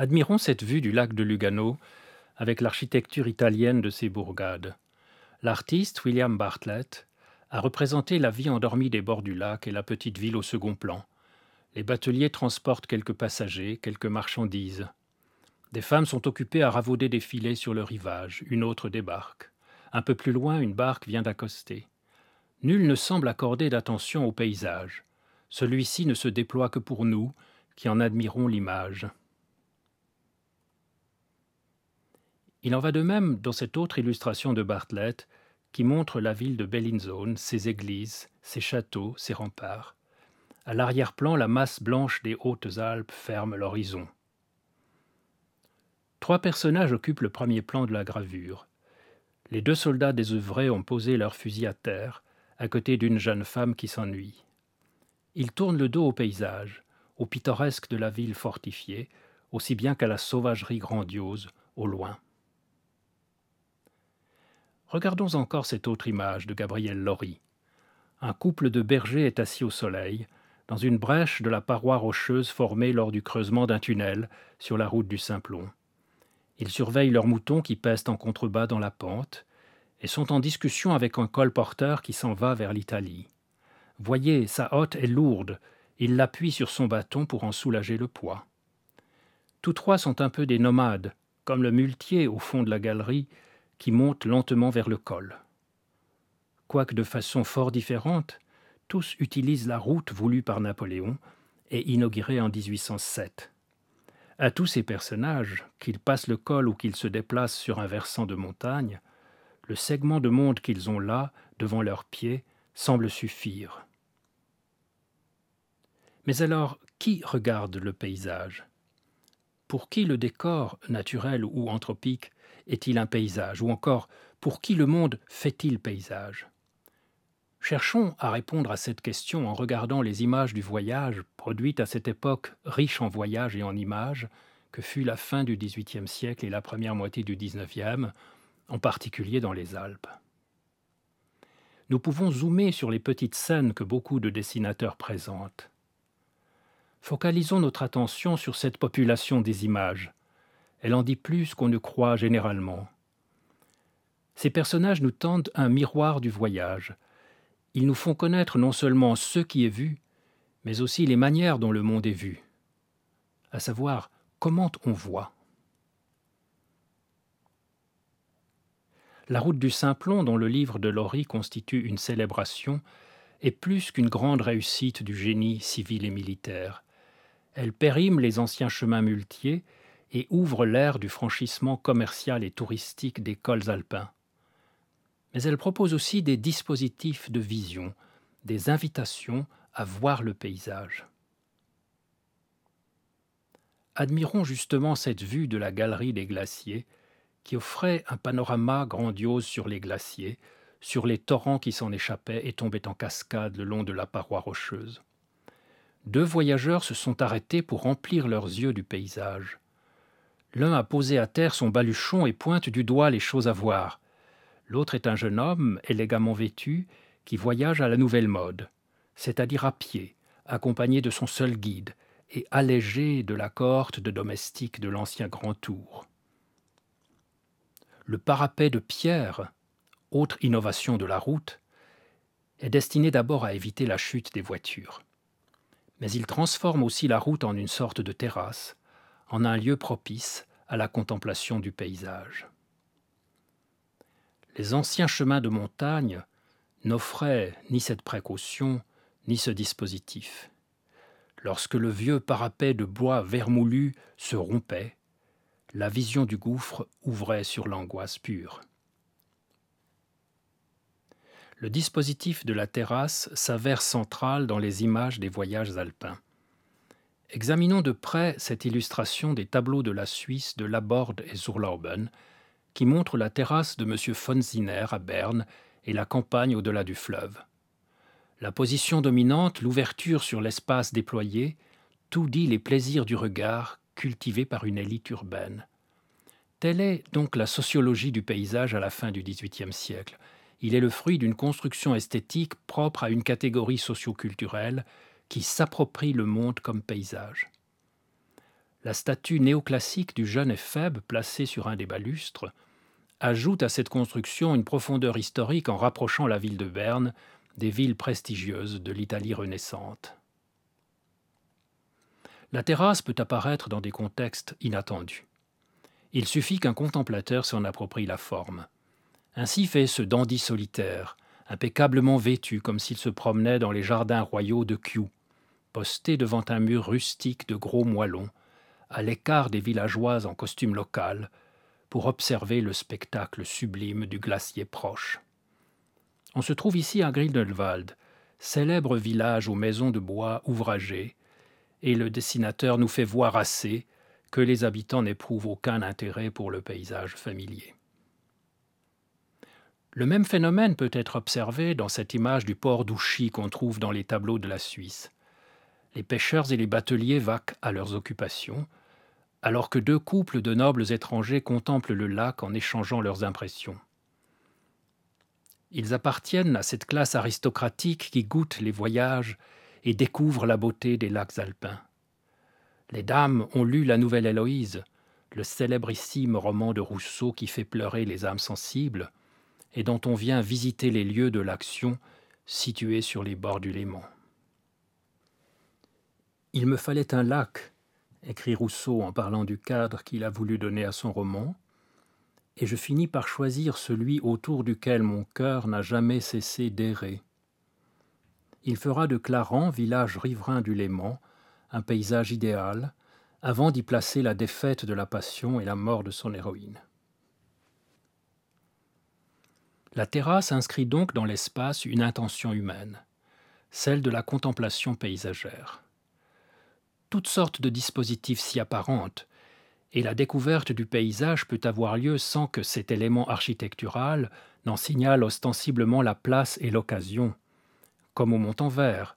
Admirons cette vue du lac de Lugano avec l'architecture italienne de ses bourgades. L'artiste William Bartlett a représenté la vie endormie des bords du lac et la petite ville au second plan. Les bateliers transportent quelques passagers, quelques marchandises. Des femmes sont occupées à ravauder des filets sur le rivage, une autre débarque. Un peu plus loin, une barque vient d'accoster. Nul ne semble accorder d'attention au paysage. Celui-ci ne se déploie que pour nous, qui en admirons l'image. Il en va de même dans cette autre illustration de Bartlett qui montre la ville de Bellinzone, ses églises, ses châteaux, ses remparts. À l'arrière-plan, la masse blanche des Hautes-Alpes ferme l'horizon. Trois personnages occupent le premier plan de la gravure. Les deux soldats désœuvrés ont posé leurs fusils à terre, à côté d'une jeune femme qui s'ennuie. Ils tournent le dos au paysage, au pittoresque de la ville fortifiée, aussi bien qu'à la sauvagerie grandiose, au loin. Regardons encore cette autre image de Gabriel Lori. Un couple de bergers est assis au soleil, dans une brèche de la paroi rocheuse formée lors du creusement d'un tunnel sur la route du Simplon. Ils surveillent leurs moutons qui pèsent en contrebas dans la pente et sont en discussion avec un colporteur qui s'en va vers l'Italie. Voyez, sa hotte est lourde, il l'appuie sur son bâton pour en soulager le poids. Tous trois sont un peu des nomades, comme le muletier au fond de la galerie qui monte lentement vers le col. Quoique de façon fort différente, tous utilisent la route voulue par Napoléon et inaugurée en 1807. À tous ces personnages, qu'ils passent le col ou qu'ils se déplacent sur un versant de montagne, le segment de monde qu'ils ont là, devant leurs pieds, semble suffire. Mais alors, qui regarde le paysage? Pour qui le décor, naturel ou anthropique, est-il un paysage? Ou encore, pour qui le monde fait-il paysage? Cherchons à répondre à cette question en regardant les images du voyage produites à cette époque riche en voyages et en images, que fut la fin du XVIIIe siècle et la première moitié du XIXe, en particulier dans les Alpes. Nous pouvons zoomer sur les petites scènes que beaucoup de dessinateurs présentent. Focalisons notre attention sur cette population des images, elle en dit plus qu'on ne croit généralement. Ces personnages nous tendent un miroir du voyage. Ils nous font connaître non seulement ce qui est vu, mais aussi les manières dont le monde est vu, à savoir comment on voit. La route du Simplon, dont le livre de Laurie constitue une célébration, est plus qu'une grande réussite du génie civil et militaire. Elle périme les anciens chemins muletiers et ouvre l'ère du franchissement commercial et touristique des cols alpins. Mais elle propose aussi des dispositifs de vision, des invitations à voir le paysage. Admirons justement cette vue de la galerie des glaciers qui offrait un panorama grandiose sur les glaciers, sur les torrents qui s'en échappaient et tombaient en cascade le long de la paroi rocheuse. Deux voyageurs se sont arrêtés pour remplir leurs yeux du paysage. L'un a posé à terre son baluchon et pointe du doigt les choses à voir. L'autre est un jeune homme, élégamment vêtu, qui voyage à la nouvelle mode, c'est-à-dire à pied, accompagné de son seul guide, et allégé de la cohorte de domestiques de l'ancien Grand Tour. Le parapet de pierre, autre innovation de la route, est destiné d'abord à éviter la chute des voitures. Mais il transforme aussi la route en une sorte de terrasse, en un lieu propice à la contemplation du paysage. Les anciens chemins de montagne n'offraient ni cette précaution ni ce dispositif. Lorsque le vieux parapet de bois vermoulu se rompait, la vision du gouffre ouvrait sur l'angoisse pure. Le dispositif de la terrasse s'avère central dans les images des voyages alpins. Examinons de près cette illustration des tableaux de la Suisse de Laborde et Zurlauben, qui montre la terrasse de M. von Zinner à Berne et la campagne au-delà du fleuve. La position dominante, l'ouverture sur l'espace déployé, tout dit les plaisirs du regard cultivés par une élite urbaine. Telle est donc la sociologie du paysage à la fin du XVIIIe siècle. Il est le fruit d'une construction esthétique propre à une catégorie socioculturelle qui s'approprie le monde comme paysage. La statue néoclassique du jeune Éphèbe placée sur un des balustres ajoute à cette construction une profondeur historique en rapprochant la ville de Berne des villes prestigieuses de l'Italie renaissante. La terrasse peut apparaître dans des contextes inattendus. Il suffit qu'un contemplateur s'en approprie la forme. Ainsi fait ce dandy solitaire, impeccablement vêtu comme s'il se promenait dans les jardins royaux de Kew, posté devant un mur rustique de gros moellons, à l'écart des villageois en costume local, pour observer le spectacle sublime du glacier proche. On se trouve ici à Grindelwald, célèbre village aux maisons de bois ouvragées, et le dessinateur nous fait voir assez que les habitants n'éprouvent aucun intérêt pour le paysage familier. Le même phénomène peut être observé dans cette image du port d'Ouchy qu'on trouve dans les tableaux de la Suisse. Les pêcheurs et les bateliers vaquent à leurs occupations, alors que deux couples de nobles étrangers contemplent le lac en échangeant leurs impressions. Ils appartiennent à cette classe aristocratique qui goûte les voyages et découvre la beauté des lacs alpins. Les dames ont lu La Nouvelle Héloïse, le célébrissime roman de Rousseau qui fait pleurer les âmes sensibles et dont on vient visiter les lieux de l'action situés sur les bords du Léman. Il me fallait un lac, écrit Rousseau en parlant du cadre qu'il a voulu donner à son roman, et je finis par choisir celui autour duquel mon cœur n'a jamais cessé d'errer. Il fera de Clarens, village riverain du Léman, un paysage idéal, avant d'y placer la défaite de la passion et la mort de son héroïne. La terrasse inscrit donc dans l'espace une intention humaine, celle de la contemplation paysagère. Toutes sortes de dispositifs s'y apparentent, et la découverte du paysage peut avoir lieu sans que cet élément architectural n'en signale ostensiblement la place et l'occasion, comme au Montanvert,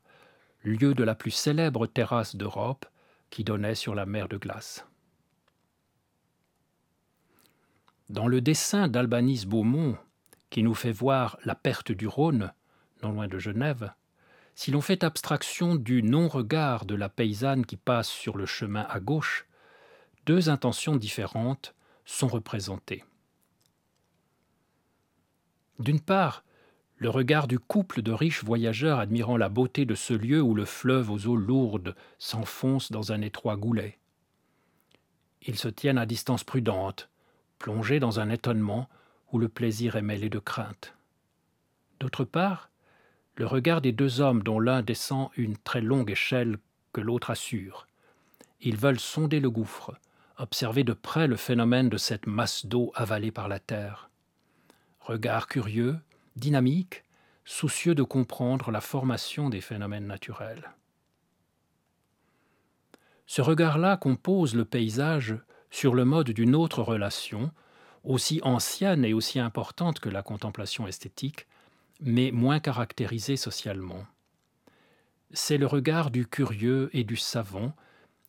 lieu de la plus célèbre terrasse d'Europe qui donnait sur la mer de glace. Dans le dessin d'Albanise Beaumont, qui nous fait voir la perte du Rhône, non loin de Genève, si l'on fait abstraction du non-regard de la paysanne qui passe sur le chemin à gauche, deux intentions différentes sont représentées. D'une part, le regard du couple de riches voyageurs admirant la beauté de ce lieu où le fleuve aux eaux lourdes s'enfonce dans un étroit goulet. Ils se tiennent à distance prudente, plongés dans un étonnement où le plaisir est mêlé de crainte. D'autre part, le regard des deux hommes dont l'un descend une très longue échelle que l'autre assure. Ils veulent sonder le gouffre, observer de près le phénomène de cette masse d'eau avalée par la terre. Regard curieux, dynamique, soucieux de comprendre la formation des phénomènes naturels. Ce regard-là compose le paysage sur le mode d'une autre relation, aussi ancienne et aussi importante que la contemplation esthétique, mais moins caractérisée socialement. C'est le regard du curieux et du savant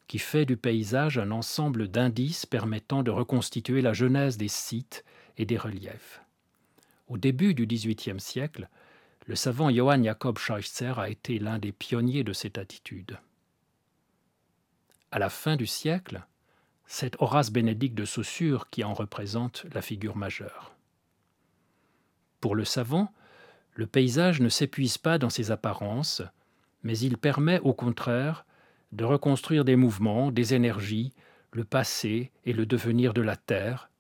qui fait du paysage un ensemble d'indices permettant de reconstituer la genèse des sites et des reliefs. Au début du XVIIIe siècle, le savant Johann Jakob Scheuchzer a été l'un des pionniers de cette attitude. À la fin du siècle, c'est Horace Bénédicte de Saussure qui en représente la figure majeure. Pour le savant, le paysage ne s'épuise pas dans ses apparences, mais il permet au contraire de reconstruire des mouvements, des énergies, le passé et le devenir de la Terre,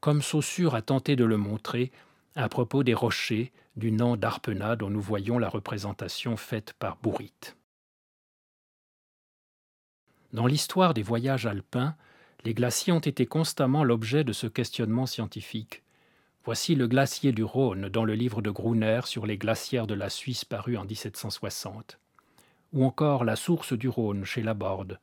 comme Saussure a tenté de le montrer à propos des rochers du Nant d'Arpenat dont nous voyons la représentation faite par Bourrit. Dans l'histoire des voyages alpins, les glaciers ont été constamment l'objet de ce questionnement scientifique. Voici le glacier du Rhône dans le livre de Gruner sur les glacières de la Suisse paru en 1760. Ou encore la source du Rhône chez Laborde,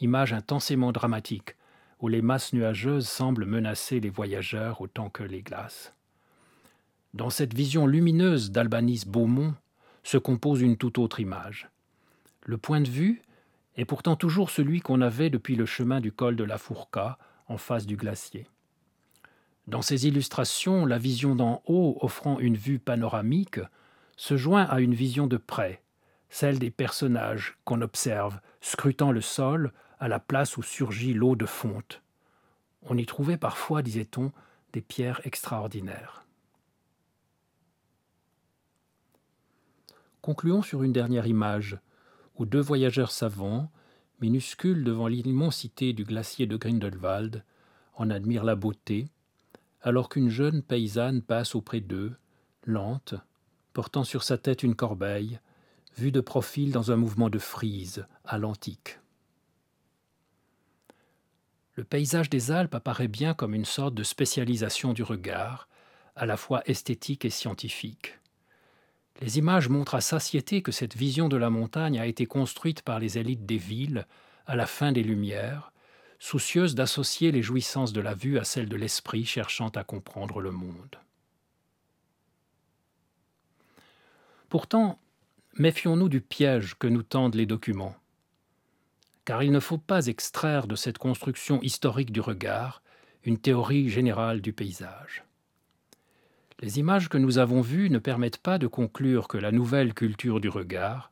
image intensément dramatique, où les masses nuageuses semblent menacer les voyageurs autant que les glaces. Dans cette vision lumineuse d'Albanise Beaumont se compose une toute autre image. Le point de vue est pourtant toujours celui qu'on avait depuis le chemin du col de la Fourca en face du glacier. Dans ces illustrations, la vision d'en haut offrant une vue panoramique se joint à une vision de près, celle des personnages qu'on observe scrutant le sol à la place où surgit l'eau de fonte. On y trouvait parfois, disait-on, des pierres extraordinaires. Concluons sur une dernière image, où deux voyageurs savants, minuscules devant l'immensité du glacier de Grindelwald, en admirent la beauté, alors qu'une jeune paysanne passe auprès d'eux, lente, portant sur sa tête une corbeille, vue de profil dans un mouvement de frise à l'antique. Le paysage des Alpes apparaît bien comme une sorte de spécialisation du regard, à la fois esthétique et scientifique. Les images montrent à satiété que cette vision de la montagne a été construite par les élites des villes à la fin des Lumières, soucieuses d'associer les jouissances de la vue à celles de l'esprit cherchant à comprendre le monde. Pourtant, méfions-nous du piège que nous tendent les documents, car il ne faut pas extraire de cette construction historique du regard une théorie générale du paysage. Les images que nous avons vues ne permettent pas de conclure que la nouvelle culture du regard,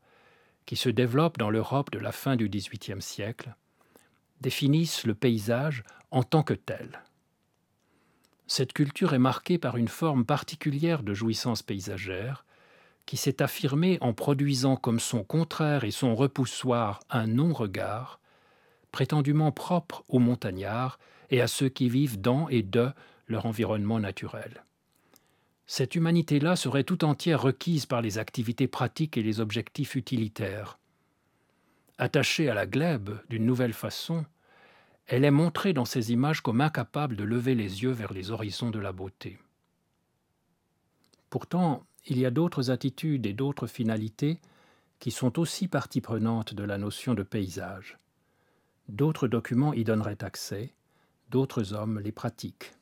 qui se développe dans l'Europe de la fin du XVIIIe siècle, définisse le paysage en tant que tel. Cette culture est marquée par une forme particulière de jouissance paysagère, qui s'est affirmée en produisant comme son contraire et son repoussoir un non-regard, prétendument propre aux montagnards et à ceux qui vivent dans et de leur environnement naturel cette humanité-là serait tout entière requise par les activités pratiques et les objectifs utilitaires. Attachée à la glèbe d'une nouvelle façon, elle est montrée dans ces images comme incapable de lever les yeux vers les horizons de la beauté. Pourtant, il y a d'autres attitudes et d'autres finalités qui sont aussi partie prenante de la notion de paysage. D'autres documents y donneraient accès, d'autres hommes les pratiquent.